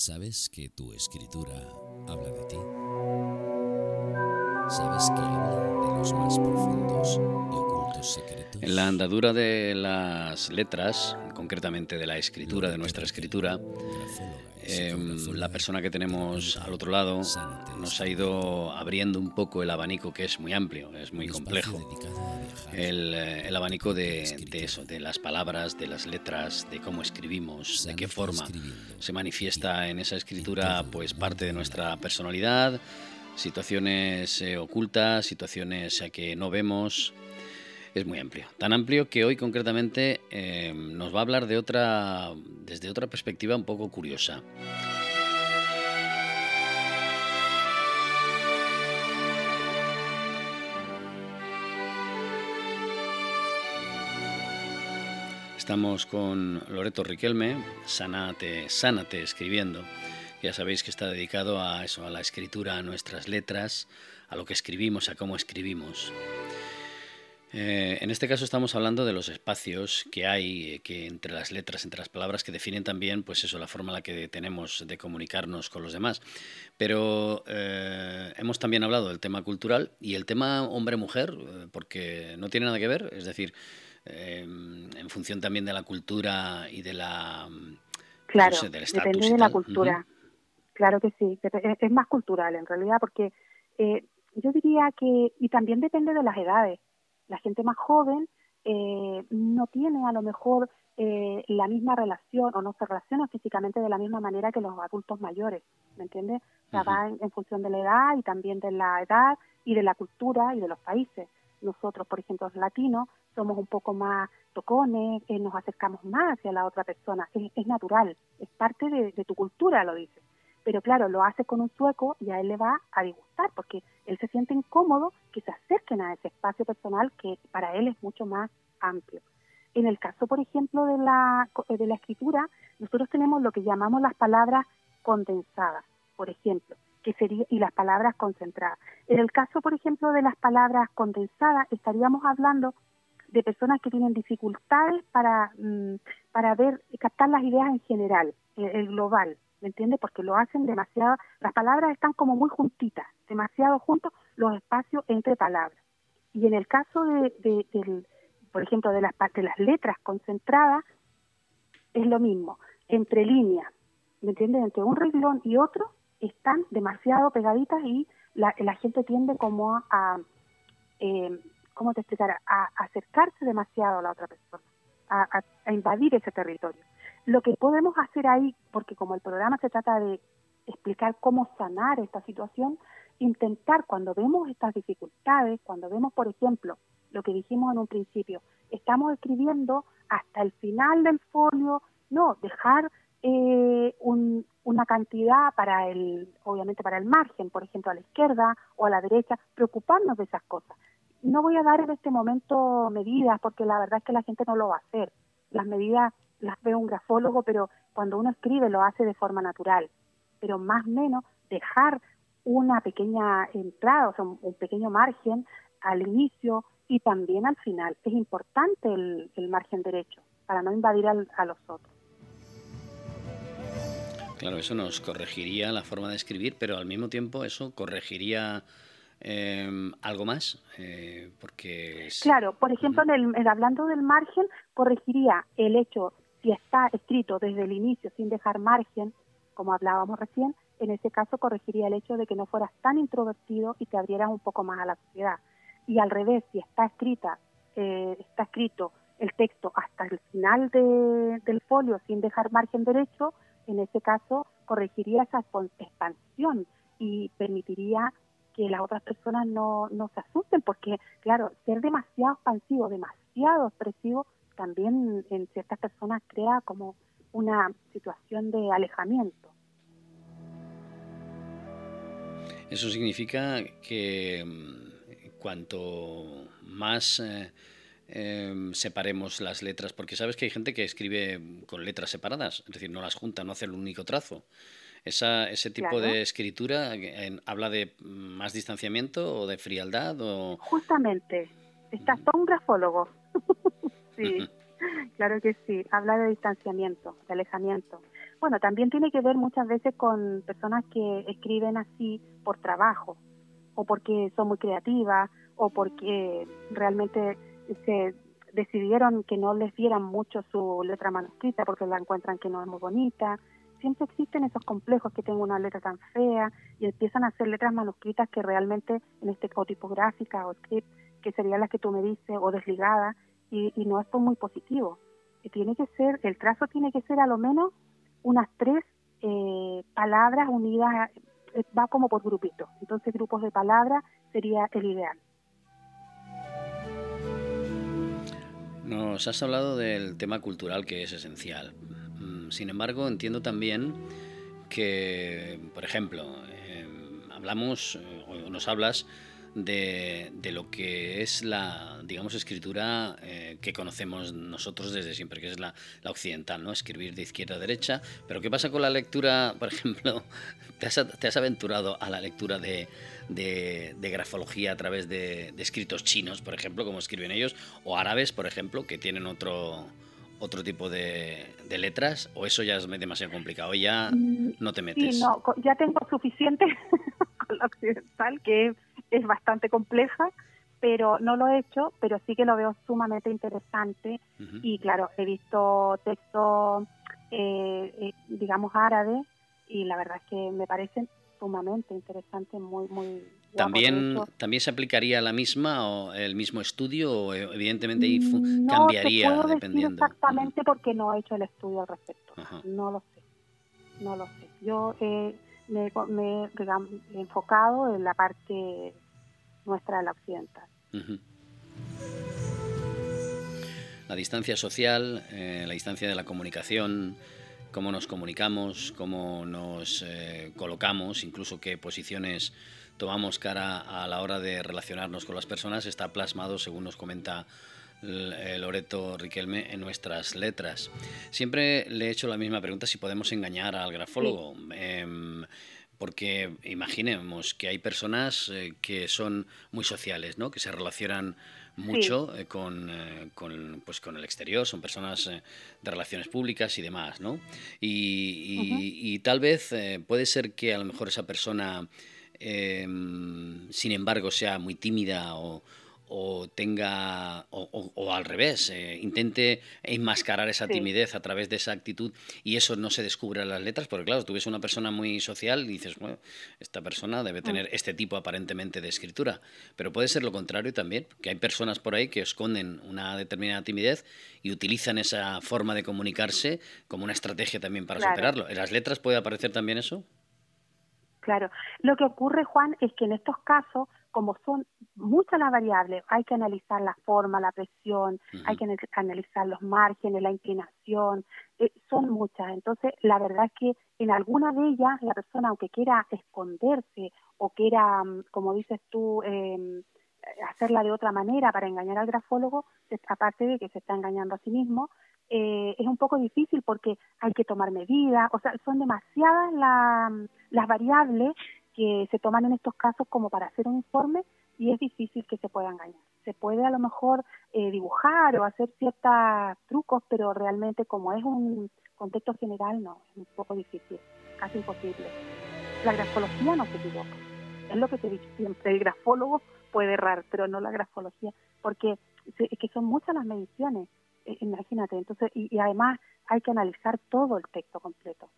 ¿Sabes que tu escritura habla de ti? ¿Sabes que habla de los más profundos y? En la andadura de las letras, concretamente de la escritura, de nuestra escritura, Em, la persona que tenemos al otro lado nos ha ido abriendo un poco el abanico que es muy amplio, es muy complejo. El, eh, abanico de, eso, de las palabras, de las letras, de cómo escribimos, de qué forma se manifiesta en esa escritura pues parte de nuestra personalidad, situaciones eh, ocultas, situaciones eh, que no vemos, es muy amplio. Tan amplio que hoy concretamente eh, nos va a hablar de otra, desde otra perspectiva un poco curiosa. Estamos con Loreto Riquelme, Sánate, Sánate escribiendo. Ya sabéis que está dedicado a eso, a la escritura, a nuestras letras, a lo que escribimos, a cómo escribimos. Eh, en este caso estamos hablando de los espacios que hay eh, que entre las letras, entre las palabras que definen también, pues eso, la forma en la que tenemos de comunicarnos con los demás. Pero eh, hemos también hablado del tema cultural y el tema hombre-mujer, porque no tiene nada que ver, es decir, en función también de la cultura y de la claro, depende de la cultura. Claro que sí, es más cultural en realidad, porque yo diría que y también depende de las edades la gente más joven eh, no tiene a lo mejor eh, la misma relación o no se relaciona físicamente de la misma manera que los adultos mayores, ¿me entiendes? O sea, va en, función de la edad y también de la edad y de la cultura y de los países. Nosotros, por ejemplo, los latinos, somos un poco más tocones, eh, nos acercamos más hacia la otra persona. Es, natural, es parte de, de tu cultura, lo dices pero claro, lo hace con un sueco y a él le va a disgustar porque él se siente incómodo que se acerquen a ese espacio personal que para él es mucho más amplio. En el caso, por ejemplo, de la, de la escritura, nosotros tenemos lo que llamamos las palabras condensadas, por ejemplo, que sería, y las palabras concentradas. En el caso, por ejemplo, de las palabras condensadas, estaríamos hablando de personas que tienen dificultades para, mm, para ver, captar las ideas en general, el global, ¿me entiendes? Porque lo hacen demasiado, las palabras están como muy juntitas, demasiado juntos los espacios entre palabras. Y en el caso de, del, por ejemplo, de las, de las letras concentradas, es lo mismo, entre líneas, ¿me entiendes? Entre un reglón y otro están demasiado pegaditas y la, la gente tiende como a, eh, ¿cómo te explicará? A, acercarse demasiado a la otra persona, a, a invadir ese territorio. Lo que podemos hacer ahí, porque como el programa se trata de explicar cómo sanar esta situación, intentar cuando vemos estas dificultades, cuando vemos, por ejemplo, lo que dijimos en un principio, estamos escribiendo hasta el final del folio, no, dejar eh, una cantidad para el, obviamente para el margen, por ejemplo, a la izquierda o a la derecha, preocuparnos de esas cosas. No voy a dar en este momento medidas porque la verdad es que la gente no lo va a hacer. Las medidas las ve un grafólogo, pero cuando uno escribe lo hace de forma natural. Pero más o menos dejar una pequeña entrada, o sea, un, pequeño margen al inicio y también al final. Es importante el, margen derecho para no invadir a los otros. Claro, eso nos corregiría la forma de escribir, pero al mismo tiempo eso corregiría eh, algo más, eh, porque... Claro, por ejemplo, hablando del margen, corregiría el hecho si está escrito desde el inicio sin dejar margen, como hablábamos recién, en ese caso corregiría el hecho de que no fueras tan introvertido y te abrieras un poco más a la sociedad. Y al revés, si está escrita, eh, está escrito el texto hasta el final del folio sin dejar margen derecho, en ese caso corregiría esa expansión y permitiría que las otras personas no, no se asusten, porque claro, ser demasiado expansivo, demasiado expresivo, también en ciertas personas crea como una situación de alejamiento. Eso significa que mm, cuanto más eh, em, separemos las letras, porque sabes que hay gente que escribe con letras separadas, es decir, no las junta, no hace el único trazo. Esa, ¿Ese tipo de escritura habla de más distanciamiento o de frialdad? O... Justamente, está todo un grafólogo. Sí, claro que sí, habla de distanciamiento, de alejamiento. Bueno, también tiene que ver muchas veces con personas que escriben así por trabajo, o porque son muy creativas, o porque realmente se decidieron que no les dieran mucho su letra manuscrita porque la encuentran que no es muy bonita. Siempre existen esos complejos que tengo una letra tan fea y empiezan a hacer letras manuscritas que realmente en este o tipográfica o script que serían las que tú me dices o desligada y, y no es muy positivo. tiene que ser, el trazo tiene que ser a lo menos unas tres eh, palabras unidas, eh, va como por grupitos. Entonces grupos de palabras sería el ideal. Nos has hablado del tema cultural que es esencial. Mm, sin embargo, entiendo también que, por ejemplo, em, hablamos eh, o nos hablas de, lo que es la, digamos, escritura eh, que conocemos nosotros desde siempre, que es la, occidental, ¿no? Escribir de izquierda a derecha. Pero ¿qué pasa con la lectura, por ejemplo? ¿Te has, aventurado a la lectura de, grafología a través de, escritos chinos, por ejemplo, como escriben ellos, o árabes, por ejemplo, que tienen otro otro tipo de, letras o eso ya es demasiado complicado ya mm, no te metes. Sí, no, ya tengo suficiente con la occidental que es bastante compleja, pero no lo he hecho, pero sí que lo veo sumamente interesante y claro, he visto textos, eh, eh, digamos, árabes y la verdad es que me parecen sumamente interesantes, muy, muy... ¿También, ¿También se aplicaría la misma o el mismo estudio o evidentemente mm, no cambiaría puedo dependiendo? exactamente porque no he hecho el estudio al respecto. No lo sé, no lo sé. Yo eh, me, me he enfocado en la parte nuestra de la occidental. La distancia social, eh, la distancia de la comunicación, cómo nos comunicamos, cómo nos eh, colocamos, incluso qué posiciones tomamos cara a la hora de relacionarnos con las personas, está plasmado, según nos comenta Loreto Riquelme, en nuestras letras. Siempre le he hecho la misma pregunta si podemos engañar al grafólogo. Em, porque imaginemos que hay personas eh, que son muy sociales, ¿no? que se relacionan mucho eh, con, eh, con, pues con el exterior, son personas de relaciones públicas y demás, ¿no? Y, tal vez puede ser que a lo mejor esa persona, em, sin embargo, sea muy tímida o, o tenga, o, al revés, eh, intente enmascarar esa timidez a través de esa actitud y eso no se descubre en las letras, porque claro, tú ves una persona muy social y dices, bueno, esta persona debe tener mm. este tipo aparentemente de escritura, pero puede ser lo contrario también, que hay personas por ahí que esconden una determinada timidez y utilizan esa forma de comunicarse como una estrategia también para superarlo. ¿En las letras puede aparecer también eso? Claro, lo que ocurre, Juan, es que en estos casos como son muchas las variables, hay que analizar la forma, la presión, hay que analizar los márgenes, la inclinación, eh, son muchas. Entonces, la verdad es que en alguna de ellas, la persona, aunque quiera esconderse o quiera, mm, como dices tú, eh, hacerla de otra manera para engañar al grafólogo, aparte de que se está engañando a sí mismo, eh, es un poco difícil porque hay que tomar medidas, o sea, son demasiadas las variables que se toman en estos casos como para hacer un informe y es difícil que se pueda engañar. Se puede a lo mejor eh, dibujar o hacer ciertos trucos, pero realmente como es un contexto general, no, es un poco difícil, casi imposible. La grafología no se equivoca, es lo que te he dicho siempre, el grafólogo puede errar, pero no la grafología, porque es que son muchas las mediciones, eh, imagínate, entonces, y además hay que analizar todo el texto completo.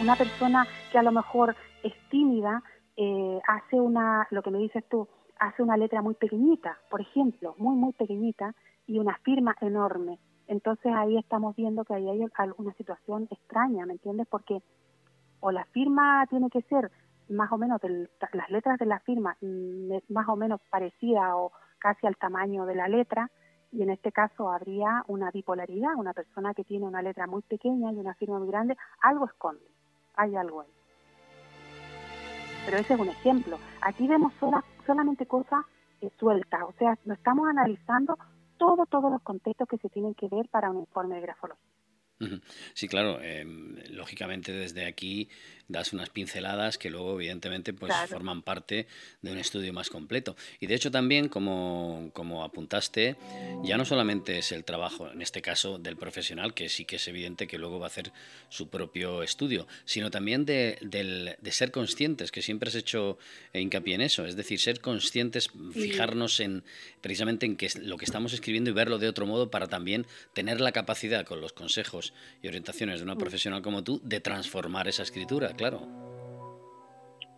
Una persona que a lo mejor es tímida eh, hace una, lo que me dices tú, hace una letra muy pequeñita, por ejemplo, muy, muy pequeñita y una firma enorme. Entonces ahí estamos viendo que ahí hay alguna situación extraña, ¿me entiendes? Porque o la firma tiene que ser más o menos, las letras de la firma mm, más o menos parecida o casi al tamaño de la letra, y en este caso habría una bipolaridad, una persona que tiene una letra muy pequeña y una firma muy grande, algo esconde hay algo ahí. Pero ese es un ejemplo. Aquí vemos solamente cosas eh, sueltas, o sea, no estamos analizando todo, todos los contextos que se tienen que ver para un informe de grafología. Sí, claro. Em, lógicamente desde aquí das unas pinceladas que luego evidentemente pues forman parte de un estudio más completo. Y de hecho también, como, como apuntaste, ya no solamente es el trabajo, en este caso, del profesional, que sí que es evidente que luego va a hacer su propio estudio, sino también de, de ser conscientes, que siempre has hecho hincapié en eso, es decir, ser conscientes, fijarnos en precisamente en que lo que estamos escribiendo y verlo de otro modo para también tener la capacidad con los consejos y orientaciones de una mm. profesional como tú de transformar esa escritura claro.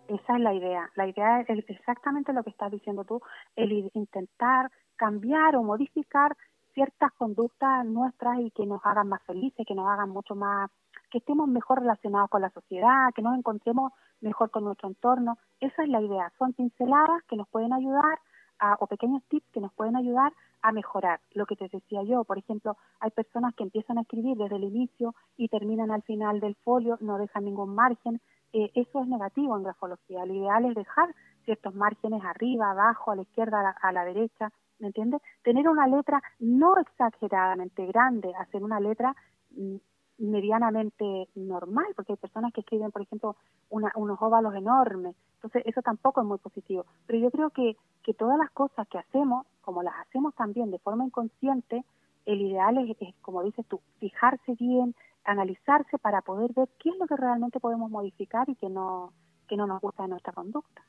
Esa es la idea. La idea es exactamente lo que estás diciendo tú, el intentar cambiar o modificar ciertas conductas nuestras y que nos hagan más felices, que nos hagan mucho más, que estemos mejor relacionados con la sociedad, que nos encontremos mejor con nuestro entorno. Esa es la idea. Son pinceladas que nos pueden ayudar a, o pequeños tips que nos pueden ayudar a mejorar. Lo que te decía yo, por ejemplo, hay personas que empiezan a escribir desde el inicio y terminan al final del folio, no dejan ningún margen. Eh, eso es negativo en grafología. Lo ideal es dejar ciertos márgenes arriba, abajo, a la izquierda, a la, derecha, ¿me entiendes? Tener una letra no exageradamente grande, hacer una letra mm, medianamente normal, porque hay personas que escriben, por ejemplo, unos óvalos enormes, entonces eso tampoco es muy positivo. Pero yo creo que, que todas las cosas que hacemos, como las hacemos también de forma inconsciente, el ideal es, es, como dices tú, fijarse bien, analizarse para poder ver qué es lo que realmente podemos modificar y que no, que no nos gusta de nuestra conducta.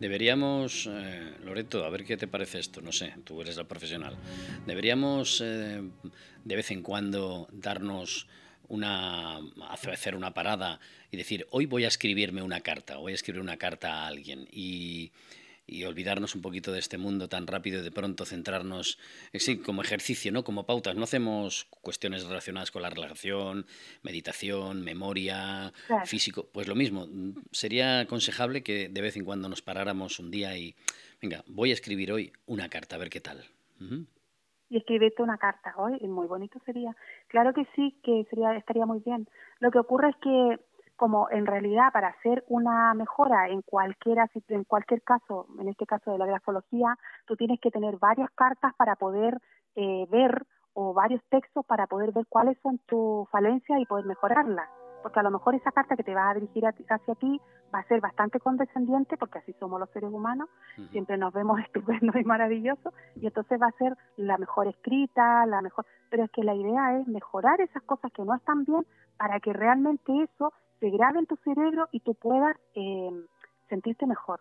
Deberíamos, eh, Loreto, a ver qué te parece esto, no sé, tú eres la profesional. Deberíamos eh, de vez en cuando darnos una, hacer una parada y decir, hoy voy a escribirme una carta, voy a escribir una carta a alguien y y olvidarnos un poquito de este mundo tan rápido y de pronto centrarnos, eh, sí, como ejercicio, ¿no? Como pautas. No hacemos cuestiones relacionadas con la relajación, meditación, memoria, físico. Pues lo mismo, sería aconsejable que de vez en cuando nos paráramos un día y, venga, voy a escribir hoy una carta, a ver qué tal. Y escribirte una carta hoy, muy bonito sería. Claro que sí, que sería estaría muy bien. Lo que ocurre es que como en realidad para hacer una mejora en cualquiera en cualquier caso, en este caso de la grafología, tú tienes que tener varias cartas para poder eh, ver o varios textos para poder ver cuáles son tus falencias y poder mejorarlas. Porque a lo mejor esa carta que te va a dirigir hacia ti va a ser bastante condescendiente, porque así somos los seres humanos, siempre nos vemos estupendos y maravillosos, y entonces va a ser la mejor escrita, la mejor... Pero es que la idea es mejorar esas cosas que no están bien para que realmente eso se grabe en tu cerebro y tú puedas eh, sentirte mejor.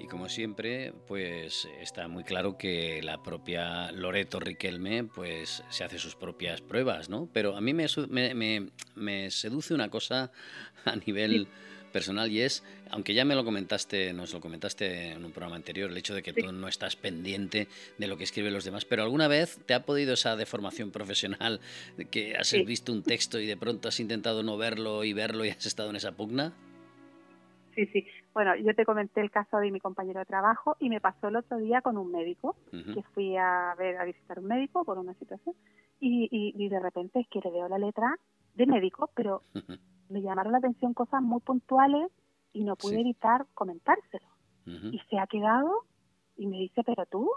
Y como siempre, pues está muy claro que la propia Loreto Riquelme pues se hace sus propias pruebas, ¿no? Pero a mí me, me, me, seduce una cosa a nivel personal y es, aunque ya me lo comentaste, nos lo comentaste en un programa anterior, el hecho de que tú no estás pendiente de lo que escriben los demás, pero ¿alguna vez te ha podido esa deformación profesional de que has visto un texto y de pronto has intentado no verlo y verlo y has estado en esa pugna? Sí, sí. Bueno, yo te comenté el caso de mi compañero de trabajo y me pasó el otro día con un médico, que fui a ver a visitar un médico por una situación y, y, de repente es que le veo la letra de médico, pero me llamaron la atención cosas muy puntuales y no pude evitar comentárselo. Y se ha quedado y me dice, pero tú,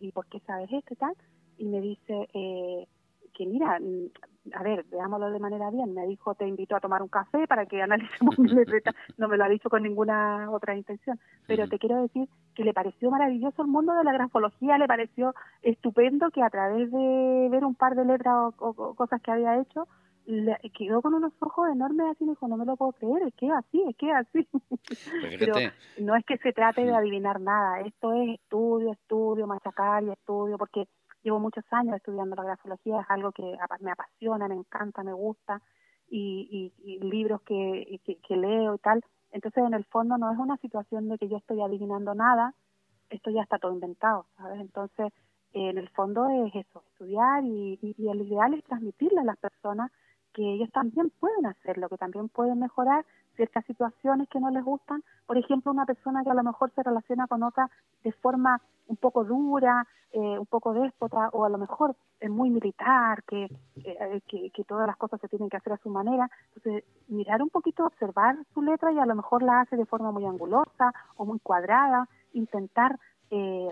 ¿y por qué sabes esto y tal? Y me dice eh, que mira, mm, a ver, veámoslo de manera bien, me dijo, te invito a tomar un café para que analicemos mi letra, no me lo ha dicho con ninguna otra intención, pero te quiero decir que le pareció maravilloso el mundo de la grafología, le pareció estupendo que a través de ver un par de letras o cosas que había hecho, le quedó con unos ojos enormes así, me dijo, no me lo puedo creer, es que es así, es que es así. Pues Pero no es que se trate de adivinar nada, esto es estudio, estudio, machacar y estudio, porque llevo muchos años estudiando la grafología, es algo que me apasiona, me encanta, me gusta, y, y, libros que, que, leo y tal. Entonces, en el fondo, no es una situación de que yo estoy adivinando nada, esto ya está todo inventado, ¿sabes? Entonces, en el fondo es eso, estudiar y, y, y, el ideal es transmitirle a las personas que ellos también pueden hacerlo, que también pueden mejorar ciertas situaciones que no les gustan. Por ejemplo, una persona que a lo mejor se relaciona con otra de forma un poco dura, eh, un poco déspota, o a lo mejor es muy militar, que, eh, que, que, todas las cosas se tienen que hacer a su manera. Entonces, mirar un poquito, observar su letra y a lo mejor la hace de forma muy angulosa o muy cuadrada, intentar eh,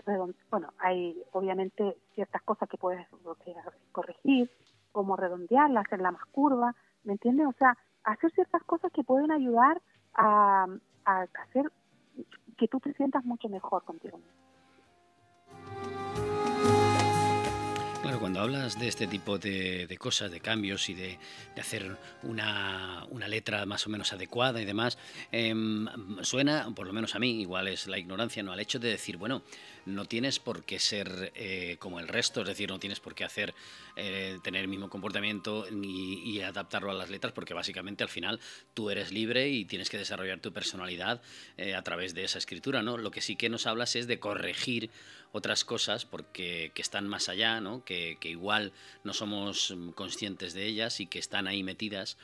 bueno, hay obviamente ciertas cosas que puedes corregir, como redondearla, hacerla más curva, ¿me entiendes? O sea, hacer ciertas cosas que pueden ayudar a, a hacer que tú te sientas mucho mejor contigo mismo. Cuando hablas de este tipo de, cosas, de cambios y de, hacer una, letra más o menos adecuada y demás, em, suena, por lo menos a mí, igual es la ignorancia, ¿no? Al hecho de decir, bueno, no tienes por qué ser eh, como el resto, es decir, no tienes por qué hacer, eh, tener el mismo comportamiento y, adaptarlo a las letras, porque básicamente al final tú eres libre y tienes que desarrollar tu personalidad eh, a través de esa escritura, ¿no? Lo que sí que nos hablas es de corregir otras cosas porque que están más allá, ¿no? Que, que igual no somos conscientes de ellas y que están ahí metidas,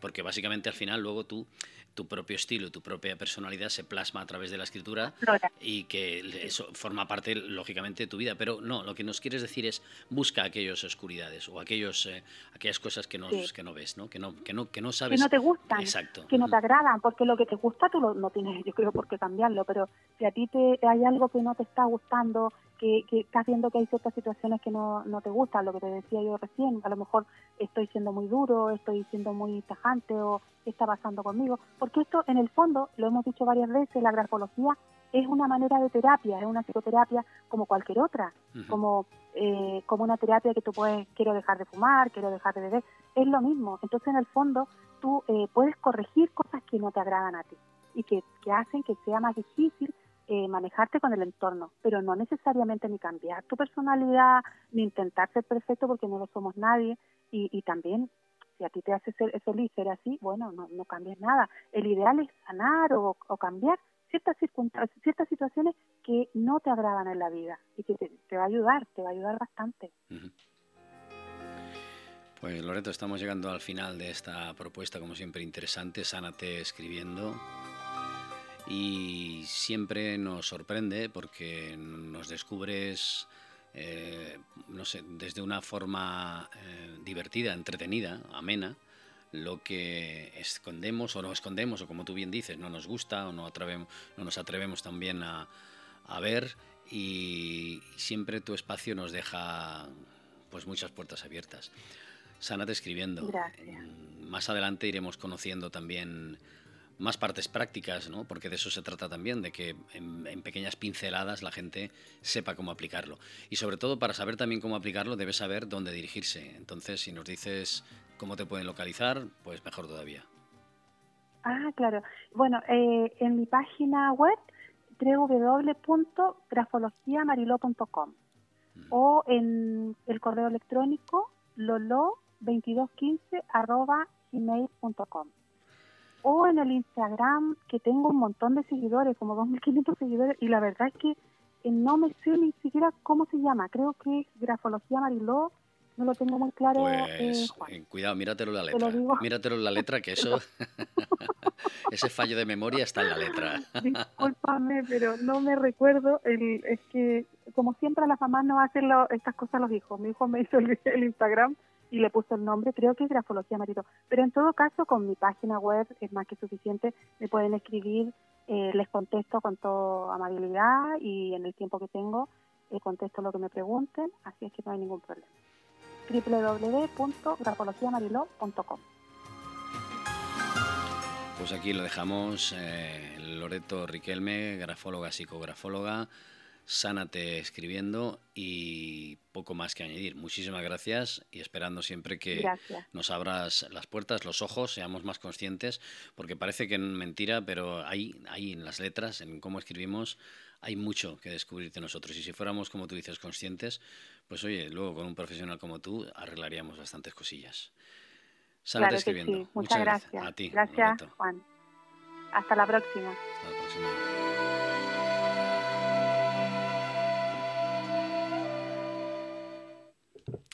porque básicamente al final luego tú tu propio estilo, tu propia personalidad se plasma a través de la escritura y que eso forma parte, lógicamente, de tu vida. Pero no, lo que nos quieres decir es busca aquellas oscuridades o aquellos, eh, aquellas cosas que no, que no ves, ¿no? Que, no, que, no, que no sabes. Que no te gustan. Exacto. Que no te agradan, porque lo que te gusta tú no tienes, yo creo, por qué cambiarlo. Pero si a ti te, hay algo que no te está gustando, que, que estás viendo que hay ciertas situaciones que no, no te gustan, lo que te decía yo recién, a lo mejor estoy siendo muy duro, estoy siendo muy tajante o qué está pasando conmigo, porque esto en el fondo, lo hemos dicho varias veces, la grafología es una manera de terapia, es una psicoterapia como cualquier otra, como, eh, como una terapia que tú puedes, quiero dejar de fumar, quiero dejar de beber, es lo mismo. Entonces, en el fondo, tú eh, puedes corregir cosas que no te agradan a ti y que, que hacen que sea más difícil eh, manejarte con el entorno, pero no necesariamente ni cambiar tu personalidad, ni intentar ser perfecto porque no lo somos nadie, y, y también si a ti te hace ser feliz ser así, bueno, no, no cambies nada. El ideal es sanar o, cambiar ciertas circunstancias, ciertas situaciones que no te agradan en la vida y que te, va a ayudar, te va a ayudar bastante. Pues Loreto, estamos llegando al final de esta propuesta, como siempre, interesante. Sánate escribiendo y siempre nos sorprende porque nos descubres, eh, no sé, desde una forma eh, divertida, entretenida, amena, lo que escondemos o no escondemos, o como tú bien dices, no nos gusta o no, atrevemos, no nos atrevemos también a, a ver y siempre tu espacio nos deja pues muchas puertas abiertas. Sánate escribiendo. Gracias. Más adelante iremos conociendo también más partes prácticas, ¿no? porque de eso se trata también, de que en, pequeñas pinceladas la gente sepa cómo aplicarlo. Y sobre todo, para saber también cómo aplicarlo, debes saber dónde dirigirse. Entonces, si nos dices cómo te pueden localizar, pues mejor todavía. Ah, claro. Bueno, eh, en mi página web, www.grafologiamariló.com mm. o en el correo electrónico lolo2215 gmail.com o en el Instagram que tengo un montón de seguidores, como 2.500 seguidores, y la verdad es que eh, no me sé ni siquiera cómo se llama. Creo que es Grafología Mariló, no lo tengo muy claro. Pues, eh, cuidado, míratelo la letra. Míratelo la letra, que eso, ese fallo de memoria está en la letra. Discúlpame, pero no me recuerdo. El, es que, como siempre, las mamás no hacen estas cosas los hijos. Mi hijo me hizo el, el Instagram y le puso el nombre, creo que es Grafología Marito. Pero en todo caso, con mi página web es más que suficiente, me pueden escribir, eh, les contesto con toda amabilidad y en el tiempo que tengo eh, contesto lo que me pregunten, así es que no hay ningún problema. www.grafologiamariló.com Pues aquí lo dejamos, eh, Loreto Riquelme, grafóloga, psicografóloga, sánate escribiendo y poco más que añadir. Muchísimas gracias y esperando siempre que nos abras las puertas, los ojos, seamos más conscientes, porque parece que es mentira, pero ahí, ahí en las letras, en cómo escribimos, hay mucho que descubrir de nosotros. Y si fuéramos, como tú dices, conscientes, pues oye, luego con un profesional como tú arreglaríamos bastantes cosillas. Sánate escribiendo. Muchas, gracias. A ti. Gracias, Juan. Hasta la próxima. Hasta la próxima.